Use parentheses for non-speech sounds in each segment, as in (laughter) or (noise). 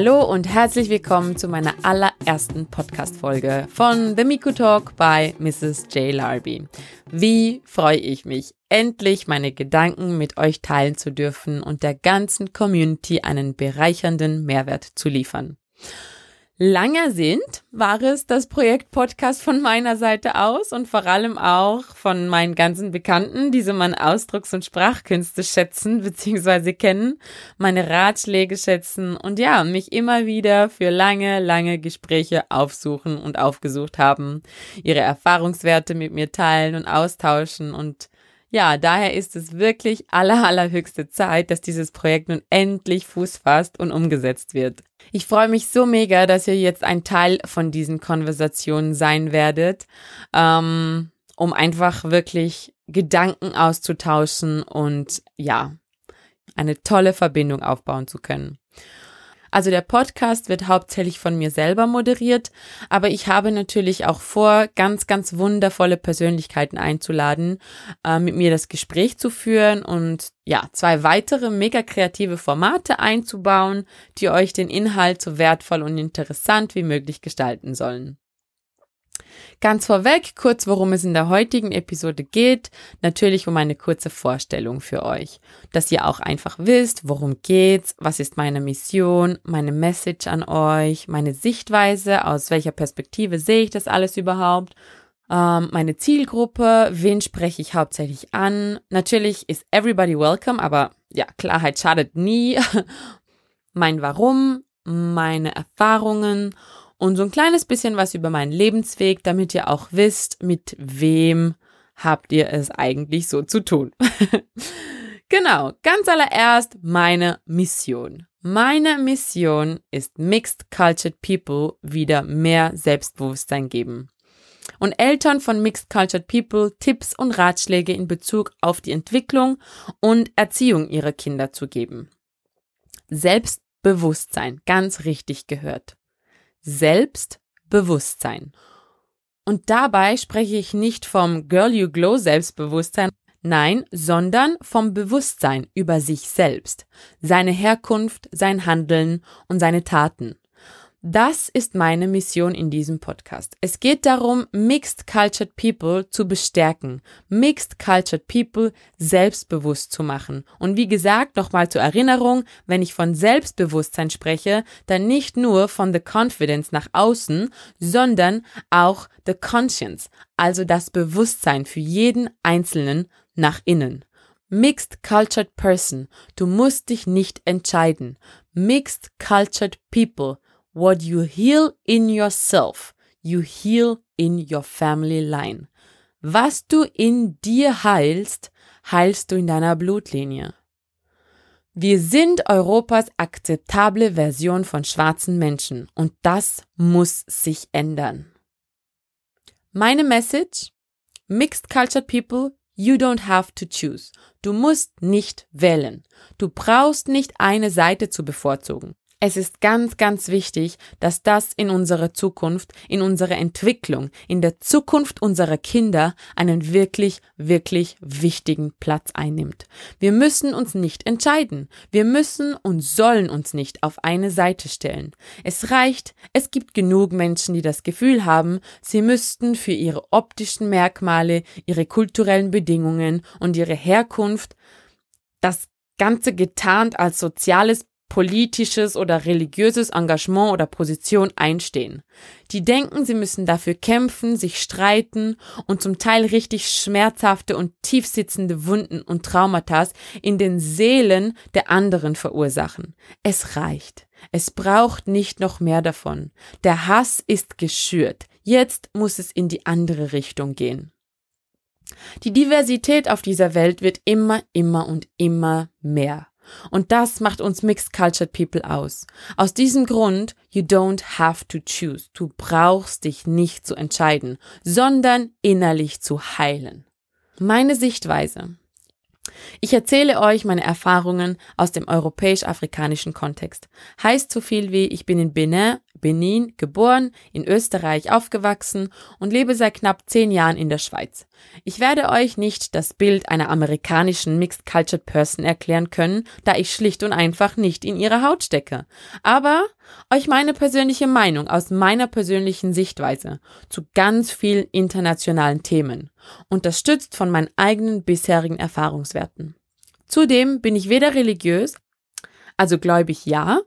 Hallo und herzlich willkommen zu meiner allerersten Podcast-Folge von The Miku Talk bei Mrs. J. Larby. Wie freue ich mich, endlich meine Gedanken mit euch teilen zu dürfen und der ganzen Community einen bereichernden Mehrwert zu liefern. Langer sind war es das Projekt Podcast von meiner Seite aus und vor allem auch von meinen ganzen Bekannten, die so meine Ausdrucks- und Sprachkünste schätzen bzw. kennen, meine Ratschläge schätzen und ja, mich immer wieder für lange, lange Gespräche aufsuchen und aufgesucht haben, ihre Erfahrungswerte mit mir teilen und austauschen und ja, daher ist es wirklich aller, allerhöchste Zeit, dass dieses Projekt nun endlich Fuß fasst und umgesetzt wird. Ich freue mich so mega, dass ihr jetzt ein Teil von diesen Konversationen sein werdet, ähm, um einfach wirklich Gedanken auszutauschen und ja, eine tolle Verbindung aufbauen zu können. Also der Podcast wird hauptsächlich von mir selber moderiert, aber ich habe natürlich auch vor, ganz, ganz wundervolle Persönlichkeiten einzuladen, äh, mit mir das Gespräch zu führen und ja, zwei weitere mega kreative Formate einzubauen, die euch den Inhalt so wertvoll und interessant wie möglich gestalten sollen. Ganz vorweg, kurz worum es in der heutigen Episode geht, natürlich um eine kurze Vorstellung für euch, dass ihr auch einfach wisst, worum geht's, was ist meine Mission, meine Message an euch, meine Sichtweise, aus welcher Perspektive sehe ich das alles überhaupt, ähm, meine Zielgruppe, wen spreche ich hauptsächlich an. Natürlich ist everybody welcome, aber ja, Klarheit schadet nie. (laughs) mein Warum, meine Erfahrungen und so ein kleines bisschen was über meinen Lebensweg, damit ihr auch wisst, mit wem habt ihr es eigentlich so zu tun. (laughs) genau, ganz allererst meine Mission. Meine Mission ist Mixed Cultured People wieder mehr Selbstbewusstsein geben. Und Eltern von Mixed Cultured People Tipps und Ratschläge in Bezug auf die Entwicklung und Erziehung ihrer Kinder zu geben. Selbstbewusstsein, ganz richtig gehört. Selbstbewusstsein. Und dabei spreche ich nicht vom Girl You Glow Selbstbewusstsein, nein, sondern vom Bewusstsein über sich selbst, seine Herkunft, sein Handeln und seine Taten. Das ist meine Mission in diesem Podcast. Es geht darum, Mixed Cultured People zu bestärken, Mixed Cultured People selbstbewusst zu machen. Und wie gesagt, nochmal zur Erinnerung, wenn ich von Selbstbewusstsein spreche, dann nicht nur von the confidence nach außen, sondern auch the conscience, also das Bewusstsein für jeden Einzelnen nach innen. Mixed Cultured Person, du musst dich nicht entscheiden. Mixed Cultured People, What you heal in yourself, you heal in your family line. Was du in dir heilst, heilst du in deiner Blutlinie. Wir sind Europas akzeptable Version von schwarzen Menschen und das muss sich ändern. Meine Message? Mixed Cultured People, you don't have to choose. Du musst nicht wählen. Du brauchst nicht eine Seite zu bevorzugen. Es ist ganz, ganz wichtig, dass das in unserer Zukunft, in unserer Entwicklung, in der Zukunft unserer Kinder einen wirklich, wirklich wichtigen Platz einnimmt. Wir müssen uns nicht entscheiden. Wir müssen und sollen uns nicht auf eine Seite stellen. Es reicht, es gibt genug Menschen, die das Gefühl haben, sie müssten für ihre optischen Merkmale, ihre kulturellen Bedingungen und ihre Herkunft das Ganze getarnt als soziales politisches oder religiöses Engagement oder Position einstehen. Die denken, sie müssen dafür kämpfen, sich streiten und zum Teil richtig schmerzhafte und tiefsitzende Wunden und Traumata in den Seelen der anderen verursachen. Es reicht. Es braucht nicht noch mehr davon. Der Hass ist geschürt. Jetzt muss es in die andere Richtung gehen. Die Diversität auf dieser Welt wird immer, immer und immer mehr. Und das macht uns Mixed Cultured People aus. Aus diesem Grund, you don't have to choose. Du brauchst dich nicht zu entscheiden, sondern innerlich zu heilen. Meine Sichtweise. Ich erzähle euch meine Erfahrungen aus dem europäisch-afrikanischen Kontext. Heißt so viel wie ich bin in Benin, Benin geboren, in Österreich aufgewachsen und lebe seit knapp zehn Jahren in der Schweiz. Ich werde euch nicht das Bild einer amerikanischen Mixed Cultured Person erklären können, da ich schlicht und einfach nicht in ihrer Haut stecke. Aber euch meine persönliche Meinung aus meiner persönlichen Sichtweise zu ganz vielen internationalen Themen, unterstützt von meinen eigenen bisherigen Erfahrungswerten. Zudem bin ich weder religiös, also gläubig ja,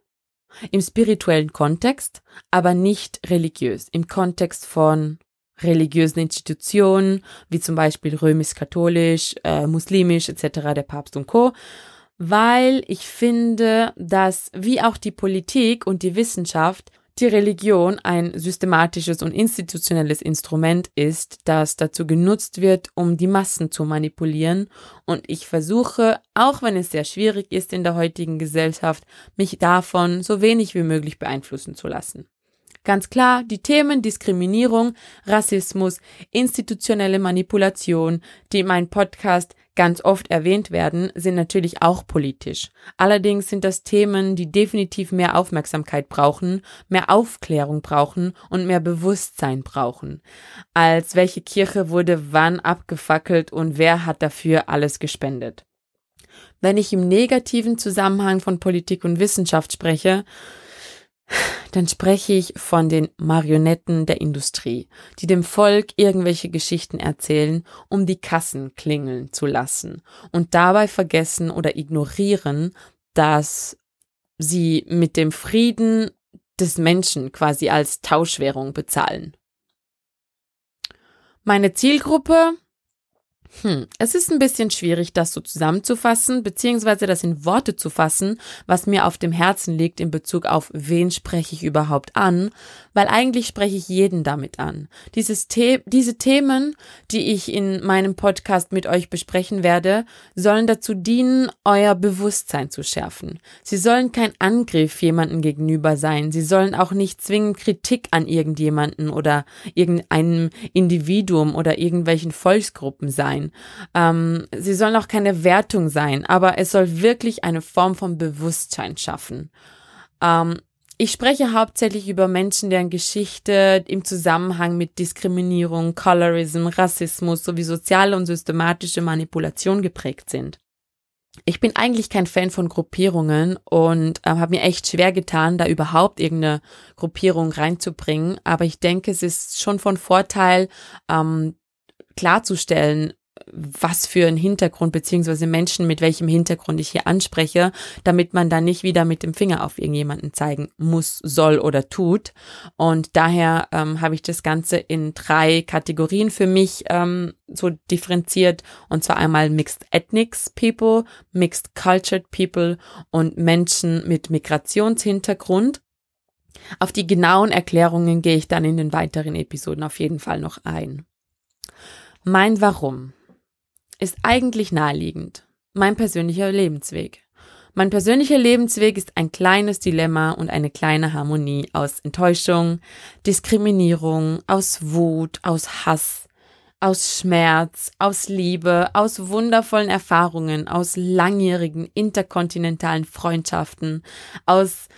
im spirituellen Kontext, aber nicht religiös, im Kontext von religiösen Institutionen, wie zum Beispiel römisch-katholisch, äh, muslimisch etc., der Papst und Co., weil ich finde, dass wie auch die Politik und die Wissenschaft die Religion ein systematisches und institutionelles Instrument ist, das dazu genutzt wird, um die Massen zu manipulieren. Und ich versuche, auch wenn es sehr schwierig ist in der heutigen Gesellschaft, mich davon so wenig wie möglich beeinflussen zu lassen. Ganz klar, die Themen Diskriminierung, Rassismus, institutionelle Manipulation, die in meinem Podcast ganz oft erwähnt werden, sind natürlich auch politisch. Allerdings sind das Themen, die definitiv mehr Aufmerksamkeit brauchen, mehr Aufklärung brauchen und mehr Bewusstsein brauchen. Als welche Kirche wurde wann abgefackelt und wer hat dafür alles gespendet. Wenn ich im negativen Zusammenhang von Politik und Wissenschaft spreche, dann spreche ich von den Marionetten der Industrie, die dem Volk irgendwelche Geschichten erzählen, um die Kassen klingeln zu lassen und dabei vergessen oder ignorieren, dass sie mit dem Frieden des Menschen quasi als Tauschwährung bezahlen. Meine Zielgruppe hm, es ist ein bisschen schwierig, das so zusammenzufassen, beziehungsweise das in Worte zu fassen, was mir auf dem Herzen liegt in Bezug auf wen spreche ich überhaupt an, weil eigentlich spreche ich jeden damit an. Dieses The diese Themen, die ich in meinem Podcast mit euch besprechen werde, sollen dazu dienen, euer Bewusstsein zu schärfen. Sie sollen kein Angriff jemanden gegenüber sein. Sie sollen auch nicht zwingend Kritik an irgendjemanden oder irgendeinem Individuum oder irgendwelchen Volksgruppen sein. Ähm, sie sollen auch keine Wertung sein, aber es soll wirklich eine Form von Bewusstsein schaffen. Ähm, ich spreche hauptsächlich über Menschen, deren Geschichte im Zusammenhang mit Diskriminierung, Colorism, Rassismus sowie soziale und systematische Manipulation geprägt sind. Ich bin eigentlich kein Fan von Gruppierungen und äh, habe mir echt schwer getan, da überhaupt irgendeine Gruppierung reinzubringen. Aber ich denke, es ist schon von Vorteil, ähm, klarzustellen, was für ein Hintergrund beziehungsweise Menschen mit welchem Hintergrund ich hier anspreche, damit man dann nicht wieder mit dem Finger auf irgendjemanden zeigen muss, soll oder tut. Und daher ähm, habe ich das Ganze in drei Kategorien für mich ähm, so differenziert. Und zwar einmal Mixed Ethnics People, Mixed Cultured People und Menschen mit Migrationshintergrund. Auf die genauen Erklärungen gehe ich dann in den weiteren Episoden auf jeden Fall noch ein. Mein Warum ist eigentlich naheliegend. Mein persönlicher Lebensweg. Mein persönlicher Lebensweg ist ein kleines Dilemma und eine kleine Harmonie aus Enttäuschung, Diskriminierung, aus Wut, aus Hass, aus Schmerz, aus Liebe, aus wundervollen Erfahrungen, aus langjährigen interkontinentalen Freundschaften, aus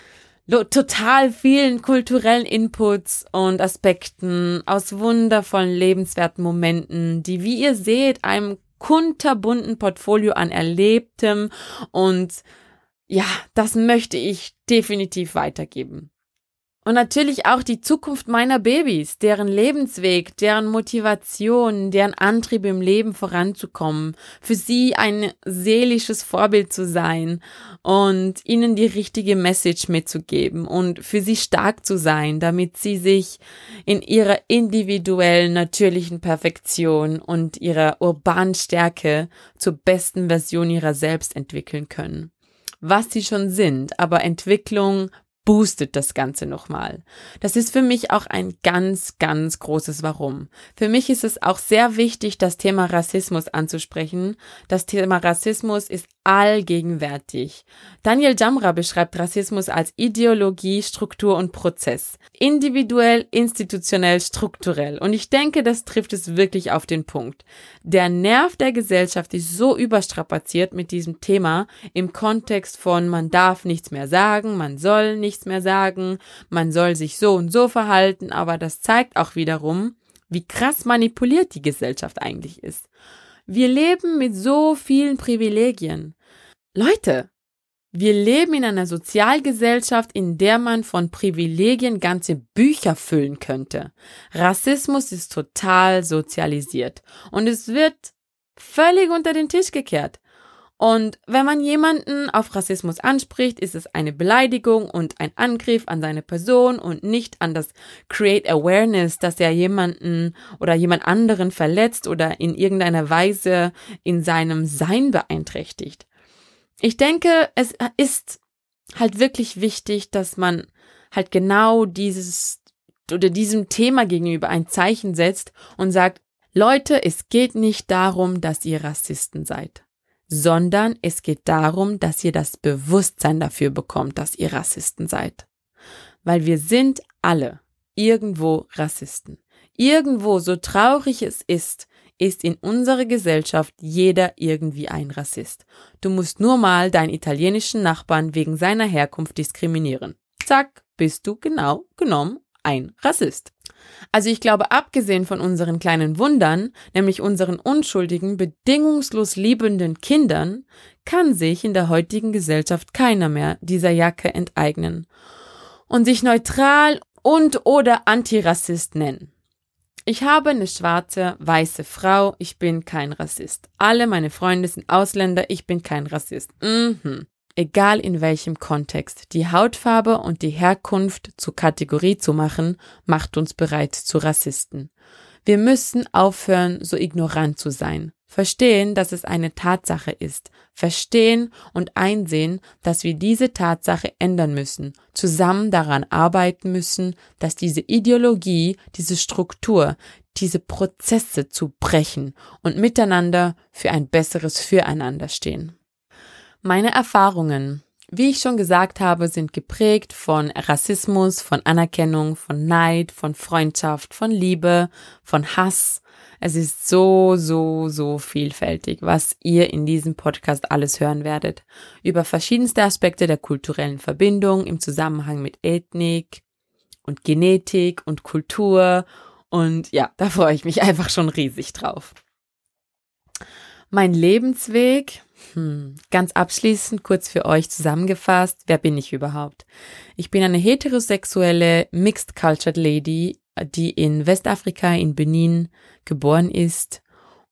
total vielen kulturellen Inputs und Aspekten, aus wundervollen lebenswerten Momenten, die, wie ihr seht, einem kunterbunten Portfolio an Erlebtem und ja, das möchte ich definitiv weitergeben. Und natürlich auch die Zukunft meiner Babys, deren Lebensweg, deren Motivation, deren Antrieb im Leben voranzukommen, für sie ein seelisches Vorbild zu sein und ihnen die richtige Message mitzugeben und für sie stark zu sein, damit sie sich in ihrer individuellen, natürlichen Perfektion und ihrer urbanen Stärke zur besten Version ihrer selbst entwickeln können. Was sie schon sind, aber Entwicklung boostet das Ganze nochmal. Das ist für mich auch ein ganz, ganz großes Warum. Für mich ist es auch sehr wichtig, das Thema Rassismus anzusprechen. Das Thema Rassismus ist allgegenwärtig. Daniel Jamra beschreibt Rassismus als Ideologie, Struktur und Prozess. Individuell, institutionell, strukturell. Und ich denke, das trifft es wirklich auf den Punkt. Der Nerv der Gesellschaft ist so überstrapaziert mit diesem Thema im Kontext von man darf nichts mehr sagen, man soll nichts mehr sagen, man soll sich so und so verhalten, aber das zeigt auch wiederum, wie krass manipuliert die Gesellschaft eigentlich ist. Wir leben mit so vielen Privilegien. Leute, wir leben in einer Sozialgesellschaft, in der man von Privilegien ganze Bücher füllen könnte. Rassismus ist total sozialisiert und es wird völlig unter den Tisch gekehrt. Und wenn man jemanden auf Rassismus anspricht, ist es eine Beleidigung und ein Angriff an seine Person und nicht an das Create Awareness, dass er jemanden oder jemand anderen verletzt oder in irgendeiner Weise in seinem Sein beeinträchtigt. Ich denke, es ist halt wirklich wichtig, dass man halt genau dieses oder diesem Thema gegenüber ein Zeichen setzt und sagt, Leute, es geht nicht darum, dass ihr Rassisten seid sondern es geht darum, dass ihr das Bewusstsein dafür bekommt, dass ihr Rassisten seid. Weil wir sind alle irgendwo Rassisten. Irgendwo, so traurig es ist, ist in unserer Gesellschaft jeder irgendwie ein Rassist. Du musst nur mal deinen italienischen Nachbarn wegen seiner Herkunft diskriminieren. Zack, bist du genau genommen ein Rassist. Also ich glaube, abgesehen von unseren kleinen Wundern, nämlich unseren unschuldigen, bedingungslos liebenden Kindern, kann sich in der heutigen Gesellschaft keiner mehr dieser Jacke enteignen und sich neutral und oder Antirassist nennen. Ich habe eine schwarze, weiße Frau, ich bin kein Rassist. Alle meine Freunde sind Ausländer, ich bin kein Rassist. Mhm egal in welchem Kontext. Die Hautfarbe und die Herkunft zur Kategorie zu machen, macht uns bereits zu Rassisten. Wir müssen aufhören, so ignorant zu sein. Verstehen, dass es eine Tatsache ist. Verstehen und einsehen, dass wir diese Tatsache ändern müssen. Zusammen daran arbeiten müssen, dass diese Ideologie, diese Struktur, diese Prozesse zu brechen und miteinander für ein besseres Füreinander stehen. Meine Erfahrungen, wie ich schon gesagt habe, sind geprägt von Rassismus, von Anerkennung, von Neid, von Freundschaft, von Liebe, von Hass. Es ist so, so, so vielfältig, was ihr in diesem Podcast alles hören werdet. Über verschiedenste Aspekte der kulturellen Verbindung im Zusammenhang mit Ethnik und Genetik und Kultur. Und ja, (laughs) da freue ich mich einfach schon riesig drauf. Mein Lebensweg, hm. Ganz abschließend kurz für euch zusammengefasst, wer bin ich überhaupt? Ich bin eine heterosexuelle Mixed Cultured Lady, die in Westafrika in Benin geboren ist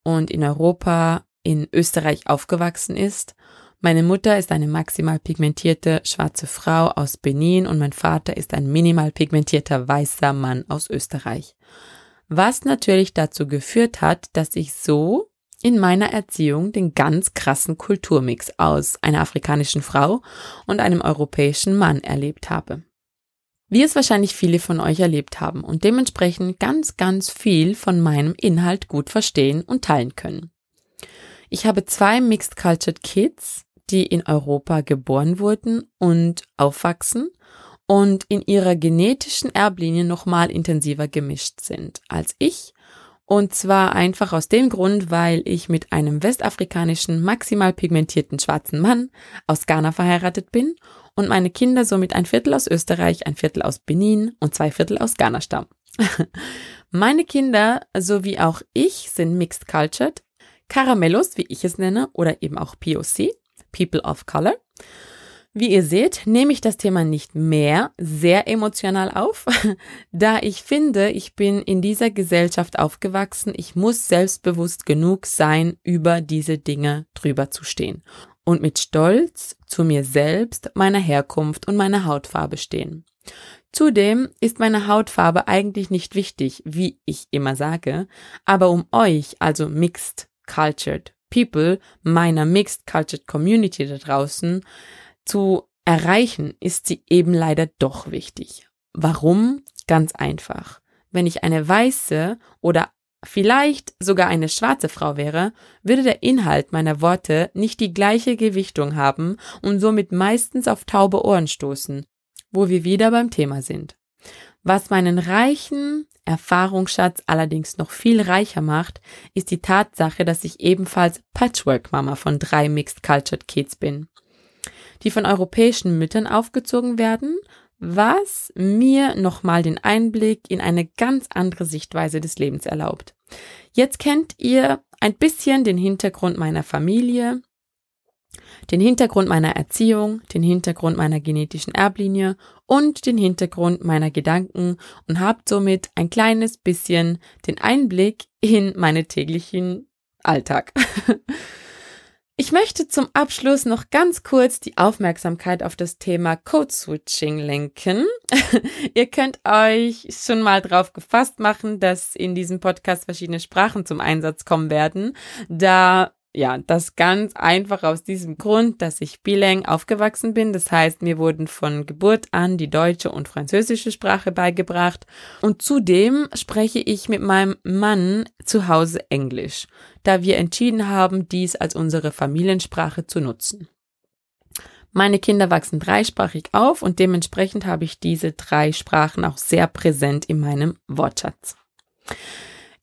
und in Europa in Österreich aufgewachsen ist. Meine Mutter ist eine maximal pigmentierte schwarze Frau aus Benin und mein Vater ist ein minimal pigmentierter weißer Mann aus Österreich. Was natürlich dazu geführt hat, dass ich so in meiner Erziehung den ganz krassen Kulturmix aus einer afrikanischen Frau und einem europäischen Mann erlebt habe. Wie es wahrscheinlich viele von euch erlebt haben und dementsprechend ganz, ganz viel von meinem Inhalt gut verstehen und teilen können. Ich habe zwei Mixed Cultured Kids, die in Europa geboren wurden und aufwachsen und in ihrer genetischen Erblinie nochmal intensiver gemischt sind als ich und zwar einfach aus dem Grund, weil ich mit einem westafrikanischen, maximal pigmentierten schwarzen Mann aus Ghana verheiratet bin und meine Kinder somit ein Viertel aus Österreich, ein Viertel aus Benin und zwei Viertel aus Ghana stammen. (laughs) meine Kinder sowie auch ich sind mixed cultured, Caramellos, wie ich es nenne, oder eben auch POC, People of Color. Wie ihr seht, nehme ich das Thema nicht mehr sehr emotional auf, (laughs) da ich finde, ich bin in dieser Gesellschaft aufgewachsen, ich muss selbstbewusst genug sein, über diese Dinge drüber zu stehen und mit Stolz zu mir selbst, meiner Herkunft und meiner Hautfarbe stehen. Zudem ist meine Hautfarbe eigentlich nicht wichtig, wie ich immer sage, aber um euch, also Mixed Cultured People, meiner Mixed Cultured Community da draußen, zu erreichen, ist sie eben leider doch wichtig. Warum? Ganz einfach. Wenn ich eine weiße oder vielleicht sogar eine schwarze Frau wäre, würde der Inhalt meiner Worte nicht die gleiche Gewichtung haben und somit meistens auf taube Ohren stoßen, wo wir wieder beim Thema sind. Was meinen reichen Erfahrungsschatz allerdings noch viel reicher macht, ist die Tatsache, dass ich ebenfalls Patchwork-Mama von drei Mixed Cultured Kids bin, die von europäischen Müttern aufgezogen werden was mir nochmal den Einblick in eine ganz andere Sichtweise des Lebens erlaubt. Jetzt kennt ihr ein bisschen den Hintergrund meiner Familie, den Hintergrund meiner Erziehung, den Hintergrund meiner genetischen Erblinie und den Hintergrund meiner Gedanken und habt somit ein kleines bisschen den Einblick in meine täglichen Alltag. (laughs) Ich möchte zum Abschluss noch ganz kurz die Aufmerksamkeit auf das Thema Code Switching lenken. (laughs) Ihr könnt euch schon mal drauf gefasst machen, dass in diesem Podcast verschiedene Sprachen zum Einsatz kommen werden, da ja, das ganz einfach aus diesem Grund, dass ich bilang aufgewachsen bin. Das heißt, mir wurden von Geburt an die deutsche und französische Sprache beigebracht. Und zudem spreche ich mit meinem Mann zu Hause Englisch, da wir entschieden haben, dies als unsere Familiensprache zu nutzen. Meine Kinder wachsen dreisprachig auf und dementsprechend habe ich diese drei Sprachen auch sehr präsent in meinem Wortschatz.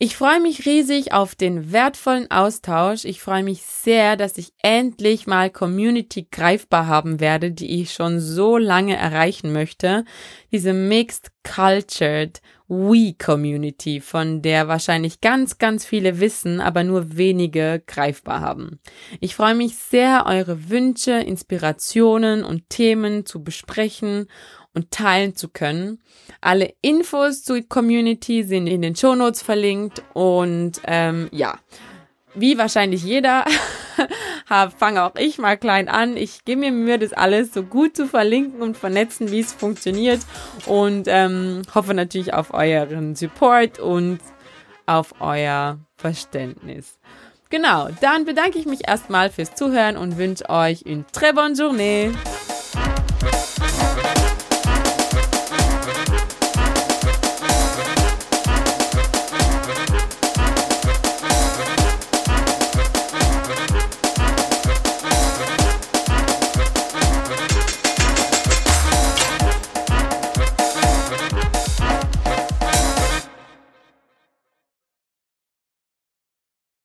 Ich freue mich riesig auf den wertvollen Austausch. Ich freue mich sehr, dass ich endlich mal Community greifbar haben werde, die ich schon so lange erreichen möchte. Diese Mixed Cultured We Community, von der wahrscheinlich ganz, ganz viele wissen, aber nur wenige greifbar haben. Ich freue mich sehr, eure Wünsche, Inspirationen und Themen zu besprechen und teilen zu können. Alle Infos zur Community sind in den Show Notes verlinkt und ähm, ja, wie wahrscheinlich jeder, (laughs) fange auch ich mal klein an. Ich gebe mir Mühe, das alles so gut zu verlinken und vernetzen, wie es funktioniert und ähm, hoffe natürlich auf euren Support und auf euer Verständnis. Genau, dann bedanke ich mich erstmal fürs Zuhören und wünsche euch eine très bonne journée.